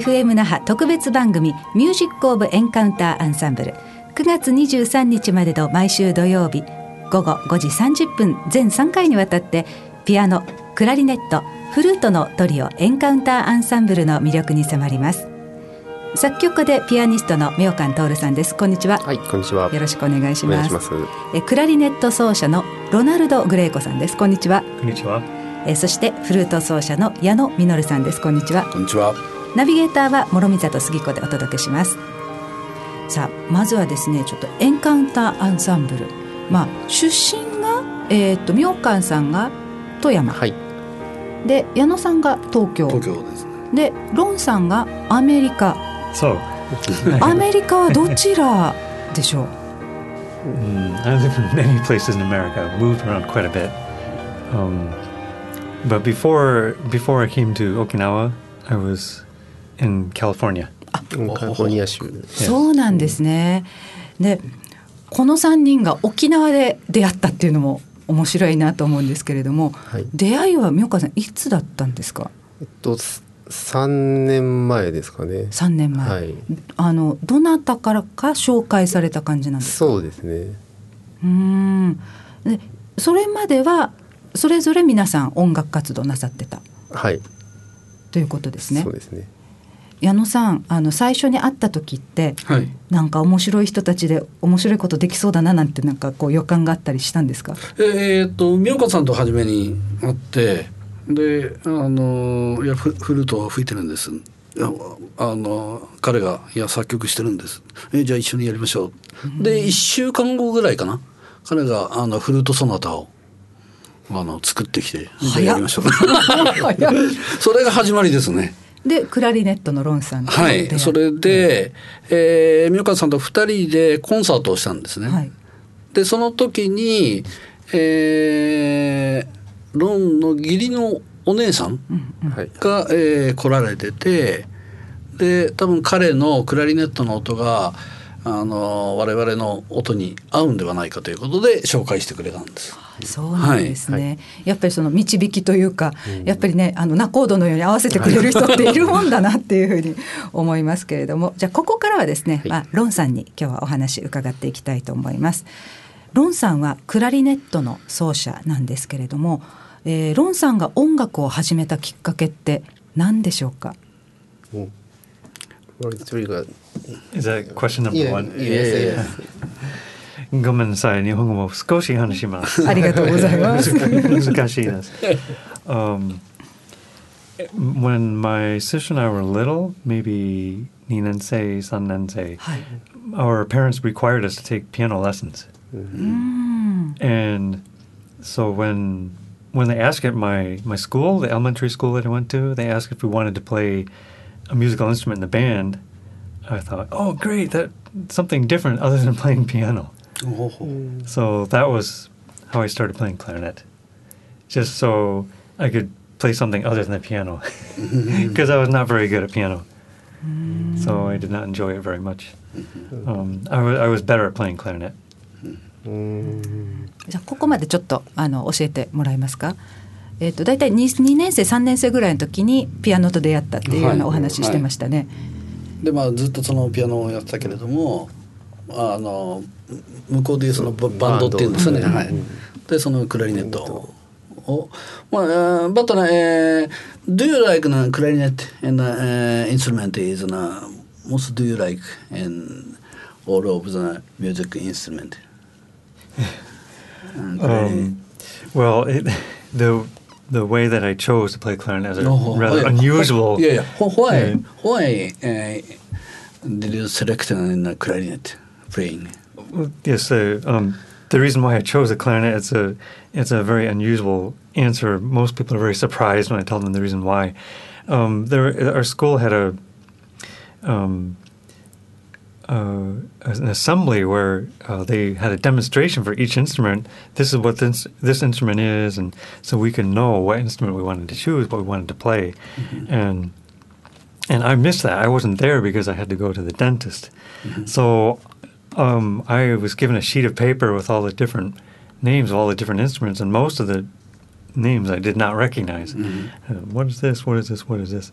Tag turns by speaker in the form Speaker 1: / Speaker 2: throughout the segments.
Speaker 1: FM 那覇特別番組ミュージックオブエンカウンターアンサンブル。9月23日までの毎週土曜日午後5時30分全3回にわたってピアノクラリネットフルートのトリオエンカウンターアンサンブルの魅力に迫ります。作曲家でピアニストの妙観徹さんです。こんにちは。
Speaker 2: はいこんにちは。
Speaker 1: よろしくお願いします。
Speaker 2: ます。
Speaker 1: えクラリネット奏者のロナルド・グレイコさんです。こんにちは。
Speaker 3: こんにちは。
Speaker 1: えそしてフルート奏者の矢野実さんです。こんにちは。
Speaker 4: こんにちは。
Speaker 1: ナビゲーターは諸見里杉子でお届けします。さあまずはですねちょっとエンカウンターアンサンブル。まあ出身がえっ、と妙観さんが富山、
Speaker 2: はい。
Speaker 1: で矢野さんが東京。
Speaker 4: 東京ですね。
Speaker 1: でロンさんがアメリカ。
Speaker 3: So,
Speaker 1: アメリカはどちらでしょう
Speaker 3: ？mm, I live in many places in America. I've moved around quite a bit. Um, but before before I came to Okinawa, I was in California.
Speaker 2: カリフォルニア州。
Speaker 1: そうなんですね。でこの3人が沖縄で出会ったっていうのも面白いなと思うんですけれども、
Speaker 2: はい。
Speaker 1: 出会いは妙川さんいつだったんですか？
Speaker 2: えっとす三年前ですかね。
Speaker 1: 3年前、
Speaker 2: はい。
Speaker 1: あのどなたからか紹介された感じなんですか？
Speaker 2: そうですね。
Speaker 1: うーん。でそれまではそれぞれ皆さん音楽活動なさってた。
Speaker 2: はい。
Speaker 1: ということですね。
Speaker 2: そうですね
Speaker 1: 矢野さんあの最初に会った時って
Speaker 4: はい。
Speaker 1: なんか面白い人たちで面白いことできそうだななんてなんかこう予感があったりしたんですか？
Speaker 4: えーっと妙香さんと初めに会ってであのいやフフルートを吹いてるんです。あの彼がいや作曲してるんです。えじゃあ一緒にやりましょう。で一週間後ぐらいかな。彼があのフルートソナタをあの作ってきてやりましょう。それが始まりですね。
Speaker 1: でクラリネットのロンさんと
Speaker 4: はい、それで、えー、妙川さんと二人でコンサートをしたんですね。
Speaker 1: はい
Speaker 4: でその時に、えーロンの義理のお姉さん
Speaker 2: はい
Speaker 4: が、えー来られててで多分彼のクラリネットの音があの我々の音に合うんではないかということで紹介してくれたんです。
Speaker 1: そうなんですね、やっぱりその導きというか、やっぱりねあのナコードのように合わせてくれる人っているもんだなっていうふうに思いますけれども じゃあここからはですね、
Speaker 2: はい。
Speaker 1: まあ、ロンさんに今日はお話伺っていきたいと思います。ロンさんはクラリネットの奏者なんですけれども、えーロンさんが音楽を始めたきっかけって何でしょうか？
Speaker 2: うん
Speaker 3: Is that question
Speaker 2: い
Speaker 3: number
Speaker 2: や
Speaker 3: one?
Speaker 2: いやいやいや
Speaker 3: ごめんなさい、日本語も少し話します。
Speaker 1: ありがとうございます。
Speaker 3: 難しいです。Um, when my sister and I were little, maybe 2年生、3年生、
Speaker 1: はい。
Speaker 3: our parents required us to take piano lessons.
Speaker 1: うん。
Speaker 3: And so when when they asked at my my school, the elementary school that I went to, they asked if we wanted to play a musical instrument in the band. I thought, oh, great, that something different other than playing piano. So that was how I started playing clarinet, just so I could play something other than the piano, because I was not very good at piano. So I did not enjoy it very much. Um, I was I was better at playing clarinet.
Speaker 1: じゃあここまでちょっとあの教えてもらえますか。えっ、と大体 2, 2年生3年生ぐらいの時にピアノと出会ったっていうようなお話してましたね。
Speaker 4: でまあずっとそのピアノをやってたけれどもあの向こうでいうそのババンドっていうんですよね、
Speaker 2: バンド
Speaker 4: はい、でそのクラリネットをまあ、uh, but uh, do you like uh, clarinet and uh, instrument is uh, most do you like in all of the music instrument? Uh, clarinet.
Speaker 3: Um, well, it, the the way that I chose to play clarinet is a
Speaker 4: Oh,
Speaker 3: rather
Speaker 4: oh,
Speaker 3: unusual.
Speaker 4: Yeah, yeah. Wh- Why?
Speaker 3: Yeah.
Speaker 4: Why uh, did you select in the clarinet playing?
Speaker 3: Yes, uh, um, the reason why I chose the clarinet it's a it's a very unusual answer. Most people are very surprised when I tell them the reason why. Um, there, our school had a um, uh, an assembly where uh, they had a demonstration for each instrument. This is what this this instrument is, and so we could know what instrument we wanted to choose, what we wanted to play, and and I missed that. I wasn't there because I had to go to the dentist. So um, I was given a sheet of paper with all the different names of all the different instruments, and most of the names I did not recognize. Mm-hmm. Uh, what is this? What is this? What is this?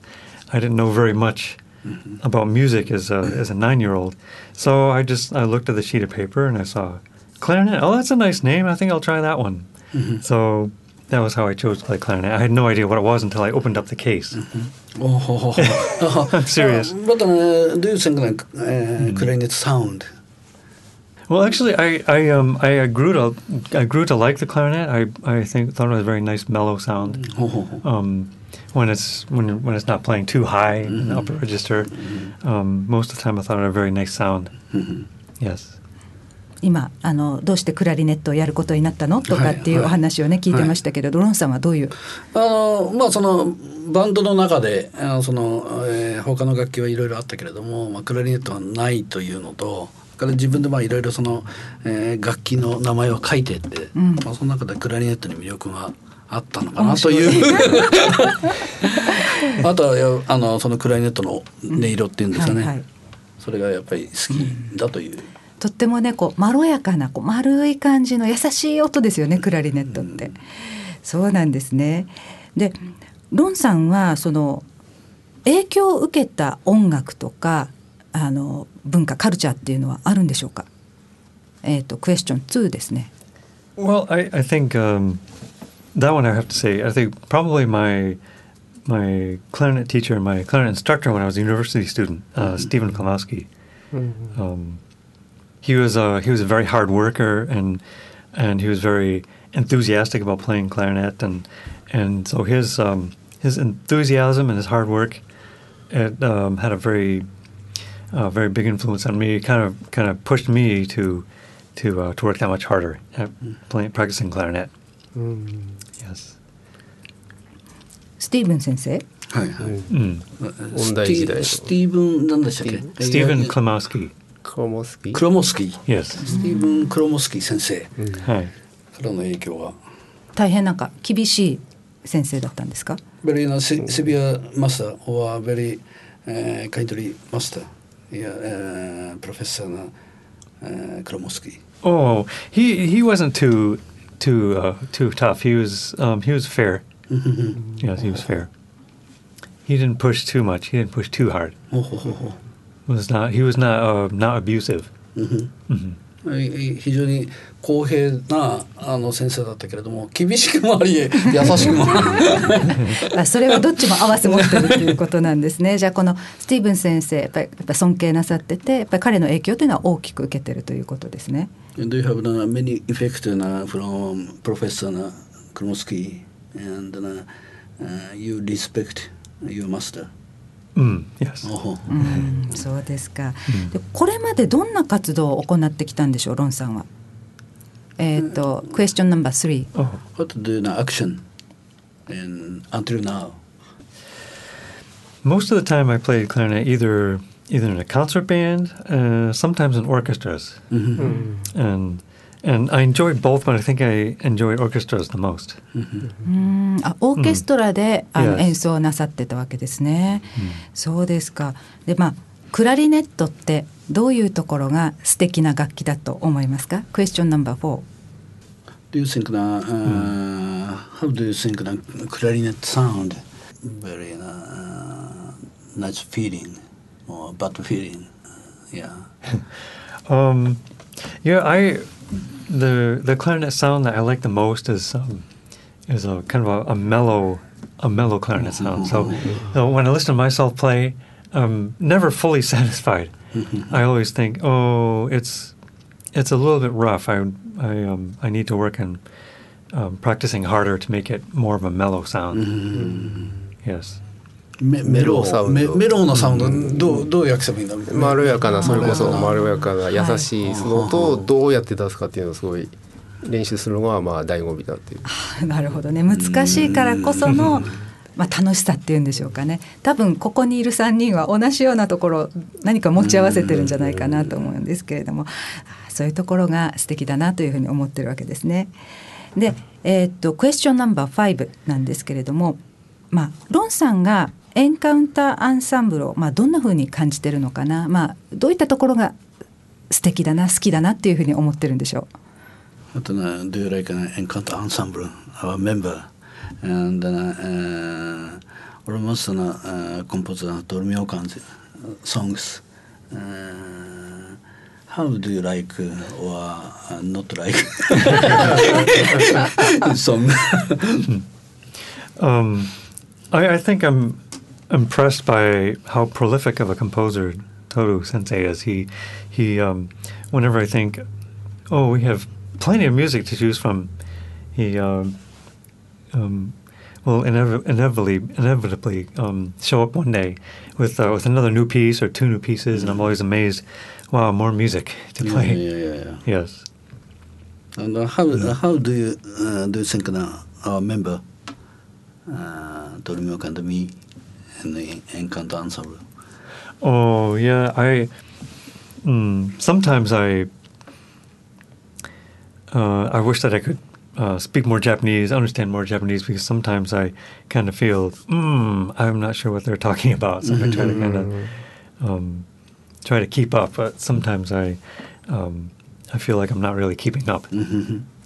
Speaker 3: I didn't know very much mm-hmm. about music as a, as a nine year old. So I just I looked at the sheet of paper and I saw clarinet. Oh, that's a nice name. I think I'll try that one. Mm-hmm. So that was how I chose to play clarinet. I had no idea what it was until I opened up the case.
Speaker 4: Mm-hmm. Oh, oh, oh.
Speaker 3: I'm serious.
Speaker 4: Uh, but uh, do you think like uh, mm-hmm. clarinet sound?
Speaker 3: Well, actually, I I um I, grew to I grew to like the clarinet. I I think thought it was a very nice mellow sound. Um, when it's when when it's not playing too high in the upper register. Um, most of the time, I thought it had a very nice sound. Yes.
Speaker 1: 今あのどうしてクラリネットをやることになったのとかっていうお話をね、聞いてましたけれど、ロンさんはどういう
Speaker 4: あのまあそのバンドの中であのその、えー他の楽器はいろいろあったけれども、まあ、クラリネットはないというのとから自分でまあいろいろその、えー楽器の名前を書いてって、
Speaker 1: うん。
Speaker 4: まあ、その中でクラリネットに魅力があったのかなという。あとはあのそのクラリネットの音色っていうんですかね、
Speaker 1: はいはい。
Speaker 4: それがやっぱり好きだという。
Speaker 1: とってもねこうまろやかなこう丸い感じの優しい音ですよねクラリネットって、そうなんですね。でロンさんはその影響を受けた音楽とかあの文化カルチャーっていうのはあるんでしょうかえっ、とクエスチョン2ですね
Speaker 3: Well, I I think um, that one I have to say. I think probably my my clarinet teacher and my clarinet instructor when I was a university student, uh, Stephen Klimowski. Um, he was a he was a very hard worker and and he was very enthusiastic about playing clarinet and and so his um, his enthusiasm and his hard work it um, had a very uh, very big influence on me. It kind of kind of pushed me to to uh, to work that much harder at playing practicing clarinet.
Speaker 2: うん、
Speaker 3: Yes.
Speaker 1: スティーブン先生
Speaker 4: はいはい
Speaker 3: Mm.
Speaker 2: 音大時代の
Speaker 4: スティーブンなんでしたっけ
Speaker 3: Stephen Klimowski.
Speaker 2: クロモスキー
Speaker 4: クロモスキー
Speaker 3: Yes.
Speaker 4: スティーブン・クロモスキー先生
Speaker 3: Hi.
Speaker 4: からの影響は
Speaker 1: 大変なんか厳しい先生だったんですか
Speaker 4: very uh, se- severe master or very uh, kindly master yeah, uh, Professor uh, Kromowski.
Speaker 3: Oh, he he wasn't too too uh, too tough. He was um, he was fair. Mm-hmm. Yes, he was fair. He didn't push too much. He didn't push too hard.
Speaker 4: Oh, oh, oh,
Speaker 3: was not he was not uh, not abusive.
Speaker 4: Mm-hmm. Mm-hmm. 非常に公平なあの先生だったけれども厳しくもあり優しくも あり
Speaker 1: あそれはどっちも合わせ持ってるということなんですね。じゃあこのスティーブン先生やっぱりやっぱり尊敬なさっててやっぱり彼の影響というのは大きく受けてるということですね。
Speaker 4: Do you have uh, many effects uh, from Professor uh, Kromowski and uh, uh, you respect your master?
Speaker 3: Mm,
Speaker 4: う
Speaker 1: うん、そうですか。でこれまでどんな活動を行ってきたんでしょう、ロンさんは。えっ、と、クエスチョンナンバー3。
Speaker 3: Oh.
Speaker 4: What do you know, action and until now?
Speaker 3: Most of the time, I played clarinet either either in a concert band, uh, sometimes in orchestras, and and I enjoyed both, but I think I enjoyed orchestras the most.
Speaker 1: うん、あ、オーケストラで、あの
Speaker 3: Yes
Speaker 1: 演奏なさってたわけですね。そうですか。で、まあクラリネットってどういうところが素敵な楽器だと思いますか？クエスチョンナンバー4。
Speaker 4: Do you think the, uh, how do you think the clarinet sound? Very uh, nice feeling or bad feeling. Yeah.
Speaker 3: Um, yeah, I the the clarinet sound that I like the most is um, is a kind of a, a mellow a mellow clarinet sound. So, so when I listen to myself play, I'm never fully satisfied. I always think, oh, it's it's a little bit rough. I I um I need to work on um, practicing harder to make it more of a mellow sound. Yes.
Speaker 4: メメロ
Speaker 2: サウンド。
Speaker 4: メメローなサウンドどうどう訳せばいいんだ
Speaker 2: まろやかなそれこそま
Speaker 4: まろ
Speaker 2: ろやかな優しいその音をどうやって出すかっていうのをすごい練習するのがまあ醍醐味だっていう。
Speaker 1: なるほどね。難しいからこその、まあ、楽しさっていうんでしょうかね。多分ここにいる3人は同じようなところ何か持ち合わせてるんじゃないかなと思うんですけれども。あそういうところが素敵だなというふうに思ってるわけですね。で、えーっとクエスチョンナンバー5なんですけれども、まあ、ロンさんがエンカウンターアンサンブルを、まあ、どんなふうに感じてるのかな、まあ、どういったところが素敵だな好きだなっていうふうに思ってるんでしょう。
Speaker 4: あとね Do you like an encounter ensemble our member and uh, uh, almost な、uh, コンポーザードルミオカンズ songs. Uh, how do you like or uh, not like song?
Speaker 3: Um, I, I think I'm impressed by how prolific of a composer Toru Sensei is. He, he, um, whenever I think, oh, we have plenty of music to choose from, he, um, um, will inev- inevitably, inevitably um, show up one day with uh, with another new piece or two new pieces, and I'm always amazed. Wow, more music to play.
Speaker 4: yeah, yeah, yeah.
Speaker 3: Yes.
Speaker 4: And uh, how how do you uh, do you think now our member uh, Torimioka and me the Encanto ensemble?
Speaker 3: Oh yeah, I mm, sometimes I uh, I wish that I could uh, speak more Japanese, understand more Japanese, because sometimes I kind of feel mm, I'm not sure what they're talking about, so I try to kind of um, try to keep up, but sometimes I um, I feel like I'm not really keeping up.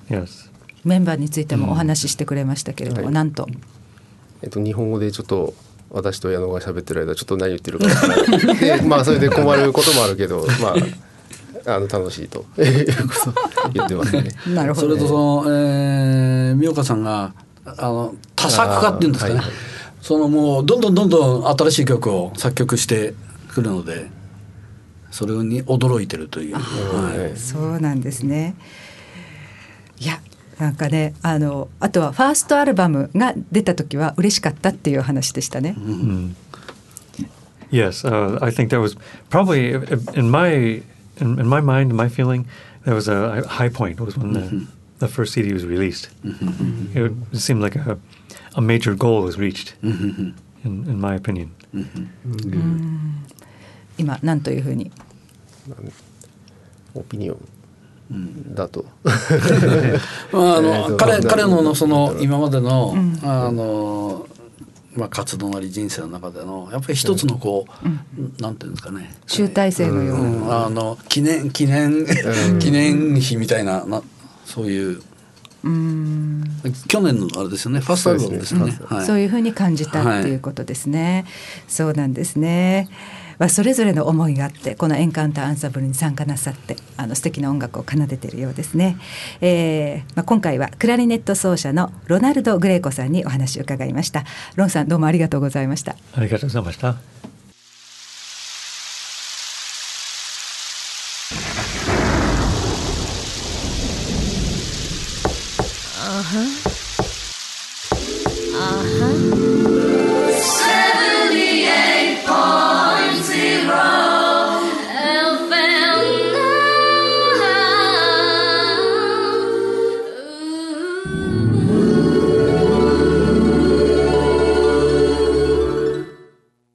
Speaker 3: Yes.
Speaker 1: メンバーについてもお話ししてくれましたけれども、
Speaker 2: はい
Speaker 1: なんと
Speaker 2: えっと、日本語でちょっと私と矢野が喋ってる間ちょっと何言ってるかわからない。でまあそれで困ることもあるけど まああの楽しいと。言ってますね。
Speaker 1: なるほど
Speaker 4: それとその、えー、美岡さんがあの多作家っていうんですかね、
Speaker 2: はい
Speaker 4: そのもうどんどんどんどん新しい曲を作曲してくるのでそれに驚いてるという、はい。
Speaker 1: そうなんですね。いやなんかねあのあとはファーストアルバムが出た時は嬉しかったっていう話でしたね。
Speaker 3: Mm. Yes, uh, I think that was probably in my in, in my mind, my feeling, that was a high point. Was when the, the first CD was released. It seemed like a a major goal was reached, in in my opinion.
Speaker 1: 今なんというふうに
Speaker 2: オピニオンだと。
Speaker 4: まああの彼
Speaker 2: な
Speaker 4: 彼のその今までの、あのまあ活動なり人生の中でのやっぱり一つのこう、なんていうんですかね、
Speaker 1: 集大成のよう
Speaker 4: う
Speaker 1: な、
Speaker 4: ん、あの記念記念記念碑みたいななそういう。
Speaker 1: うん。
Speaker 4: 去年のあれですよね。ファーストアルバムですよね。
Speaker 2: そうですね。
Speaker 4: はい。
Speaker 1: そういうふうに感じたっていうことですね。そうなんですね。まあ、それぞれの思いがあってこのエンカウンターアンサンブルに参加なさってあの素敵な音楽を奏でているようですね、えーまあ、今回はクラリネット奏者のロナルド・グレイコさんにお話を伺いました。ロンさんどうもありがとうございました。
Speaker 3: ありがとうございました。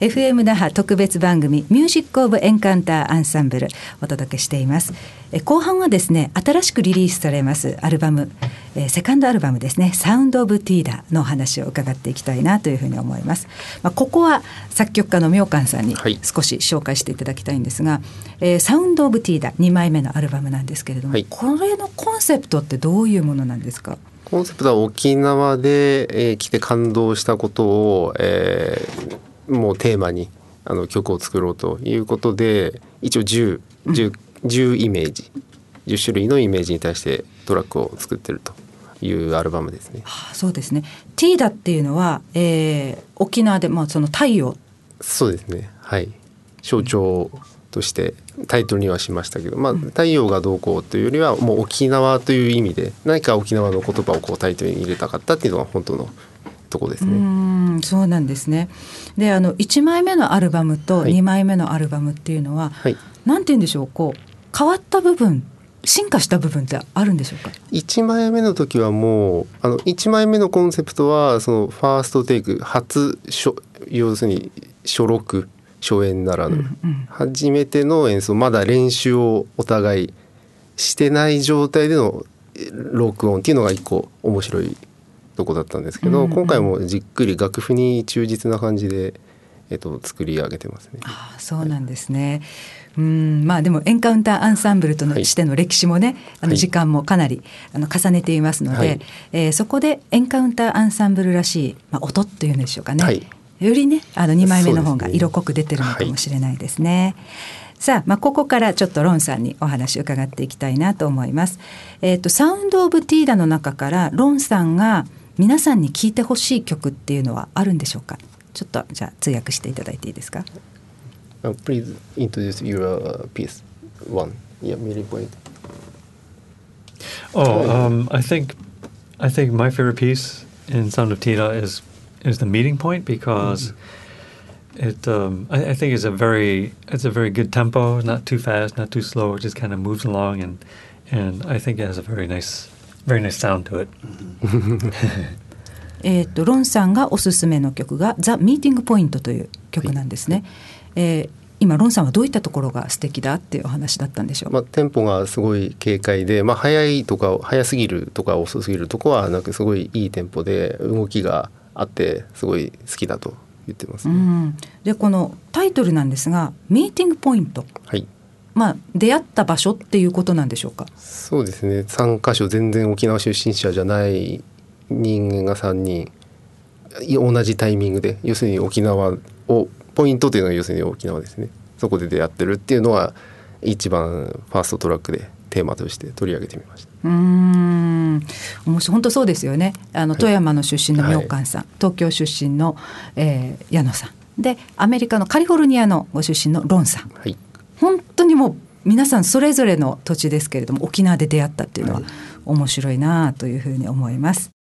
Speaker 1: FM 那覇特別番組ミュージックオブエンカウンターアンサンブルお届けしています。え後半はですね新しくリリースされますアルバム。えーセカンドアルバムですね。サウンドオブティーダのお話を伺っていきたいなというふうに思います。まあ、ここは作曲家の妙観さんに
Speaker 2: はい。
Speaker 1: 少し紹介していただきたいんですが、えーサウンドオブティーダ2枚目のアルバムなんですけれども、
Speaker 2: はい。
Speaker 1: これのコンセプトってどういうものなんですか？
Speaker 2: コンセプトは沖縄で、えー来て感動したことを、えーもうテーマにあの曲を作ろうということで一応 10, 10, 10イメージ10種類のイメージに対してトラックを作ってるというアルバムですね。
Speaker 1: あそうですね。ティーダっていうのは、えー沖縄で、まあ、その太陽。
Speaker 2: そうですね。はい。象徴としてタイトルにはしましたけど、まあ、太陽がどうこうというよりはもう沖縄という意味で何か沖縄の言葉をこうタイトルに入れたかったっていうのが本当のとこです
Speaker 1: う
Speaker 2: ね。
Speaker 1: ーんそうなんですね。であの1枚目のアルバムと
Speaker 2: はい。
Speaker 1: 2枚目のアルバムっていうのは、
Speaker 2: はい。
Speaker 1: なんて言うんでしょうこう変わった部分進化した部分ってあるんでしょうか
Speaker 2: ？1枚目の時はもうあの1枚目のコンセプトはそのファーストテイク初初要するに初録初演ならぬ、初めての演奏まだ練習をお互いしてない状態でのえ録音っていうのが一個面白いとこだったんですけど、
Speaker 1: うんうん
Speaker 2: 今回もじっくり楽譜に忠実な感じで、えっと、作り上げてますね。
Speaker 1: ああそうなんですね。うんまあでもエンカウンターアンサンブルとのしての歴史もね、あの
Speaker 2: はい
Speaker 1: 時間もかなりあの重ねていますので、
Speaker 2: はい
Speaker 1: えーそこでエンカウンターアンサンブルらしい、まあ、音っていうんでしょうかね、
Speaker 2: はい
Speaker 1: よりねあの2枚目の方が色濃く出てるのかもしれないですね。さあ、まあ、ここからちょっとロンさんにお話を伺っていきたいなと思います。えっ、ー、と、サウンド・オブ・ティーダの中からロンさんが皆さんに聴いてほしい曲っていうのはあるんでしょうかちょっとじゃあ通訳していただいていいですか、
Speaker 2: uh, Please introduce your piece one. Yeah, m i l point.
Speaker 3: Oh, um, I think I think my favorite piece in Sound of Tita is is the meeting point because mm. it um, I, I, think it's a very it's a very good tempo, not too fast, not too slow. It just kind of moves along, and and I think it has a very nice very nice sound to it.
Speaker 1: えっとロンさんがおすすめの曲が「ザ・ミーティング・ポイント」という曲なんですね。はい、えー今ロンさんはどういったところが素敵だっていうお話だったんでしょう？
Speaker 2: まあテンポがすごい軽快で、まあ早いとか早すぎるとか遅すぎるとこはなんかすごいいいテンポで動きがあってすごい好きだと言ってます、ね、う
Speaker 1: ん、でこのタイトルなんですがミーティングポイント。
Speaker 2: はい。
Speaker 1: まあ出会った場所っていうことなんでしょうか？
Speaker 2: そうですね。三箇所全然沖縄出身者じゃない人間が三人同じタイミングで要するに沖縄をポイントというのは要するに沖縄ですね。そこで出会ってるっていうのは一番ファーストトラックでテーマとして取り上げてみました。
Speaker 1: うん。面白い本当そうですよね。あの、富山の出身の妙観さん、はい、東京出身の、えー、矢野さん。でアメリカのカリフォルニアのご出身のロンさん、はい、本当にもう皆さんそれぞれの土地ですけれども沖縄で出会ったっていうのは面白いなというふうに思います。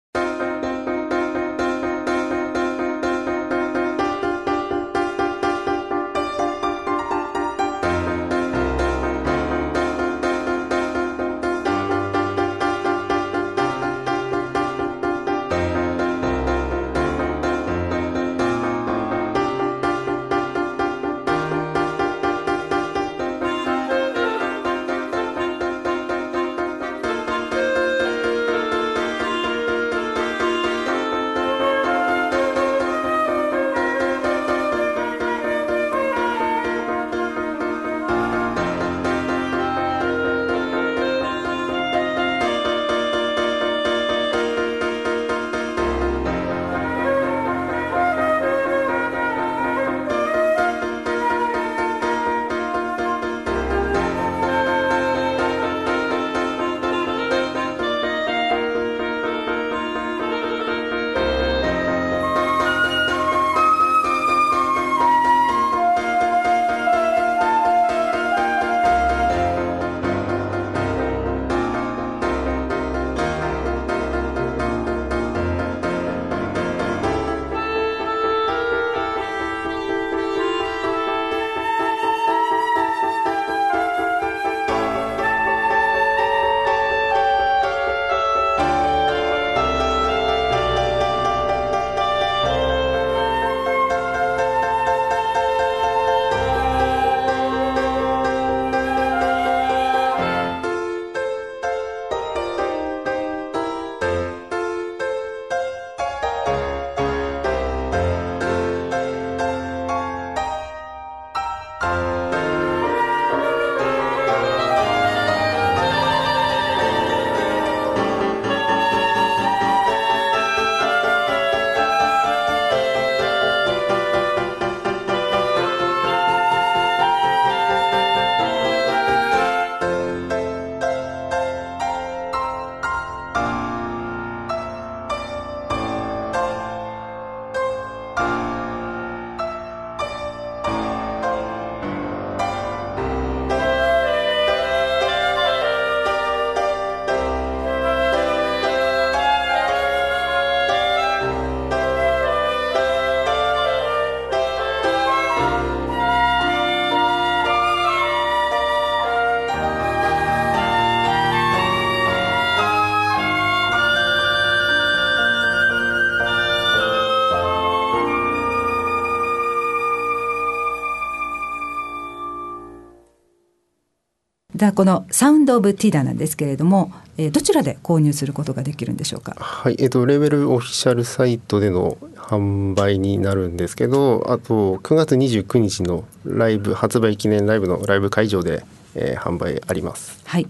Speaker 1: でこのサウンド・オブ・ティダなんですけれども、えー、どちらで購入することができるんでしょうか？
Speaker 2: はい、えーと、レベルオフィシャルサイトでの販売になるんですけどあと9月29日のライブ発売記念ライブのライブ会場で、えー、販売あります。
Speaker 1: はい、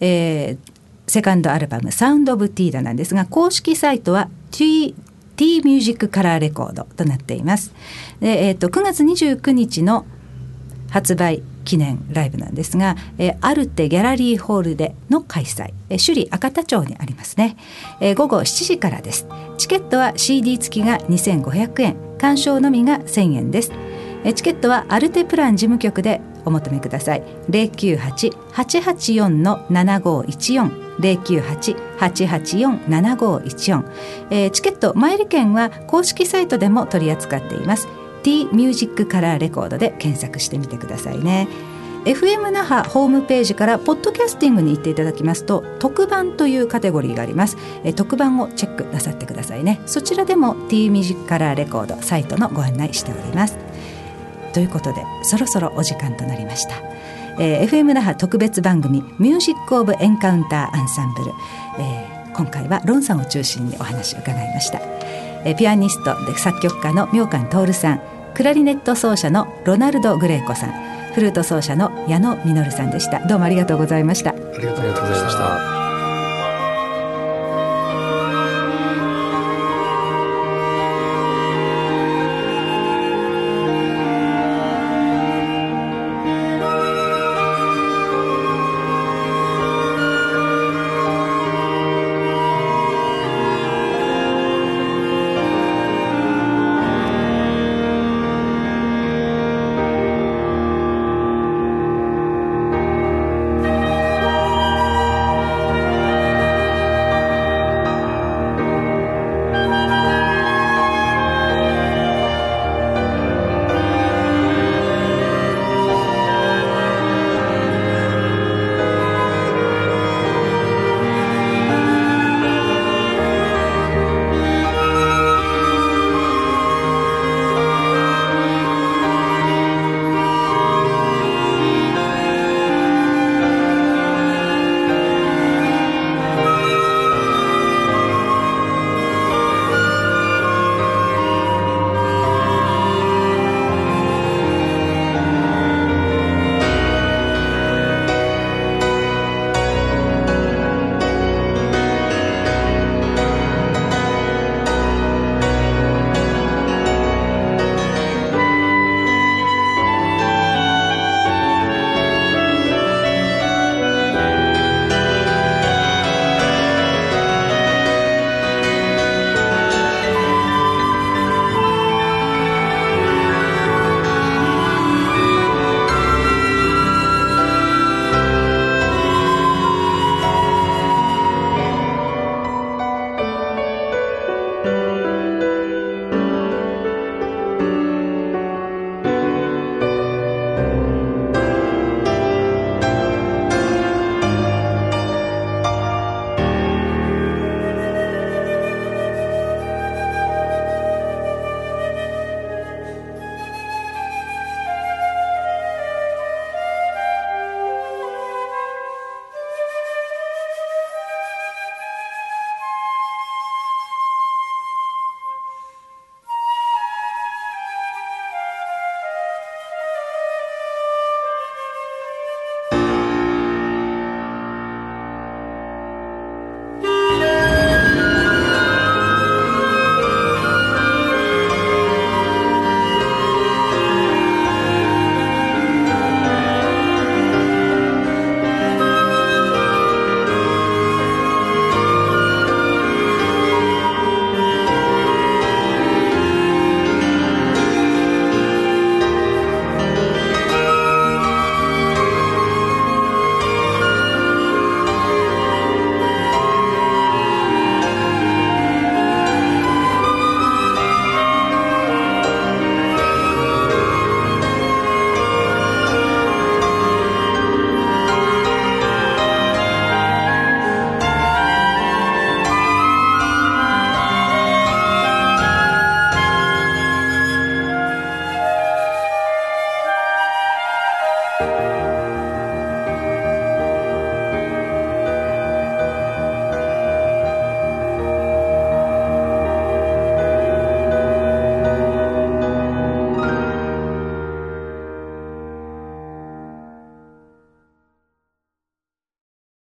Speaker 1: えーセカンドアルバム「サウンド・オブ・ティーダ」なんですが公式サイトは t T ミュージックカラーレコードとなっていますで、えーと、9月29日の発売記念ライブなんですが、えー、アルテギャラリーホールでの開催、えー、首里赤田町にありますね、えー、午後7時からです。チケットは CD 付きが2500円。鑑賞のみが1000円です。えチケットはアルテプラン事務局でお求めください。098-884-7514 098-884-7514、えー、チケット前売り券は公式サイトでも取り扱っています。T ミュージックカラーレコードで検索してみてくださいね。FM 那覇ホームページからポッドキャスティングに行っていただきますと特番というカテゴリーがあります。え特番をチェックなさってくださいね。そちらでも T ミュージックカラーレコードサイトのご案内しております。ということでそろそろお時間となりました、えー、FM 那覇特別番組「ミュージック・オブ・エンカウンター・アンサンブル」えー、今回はロンさんを中心にお話を伺いました、え、ピアニストで作曲家の妙寛徹さんクラリネット奏者のロナルド・グレイコさんフルート奏者の矢野実さんでした。どうもありがとうございました。あ
Speaker 4: りがとうございました。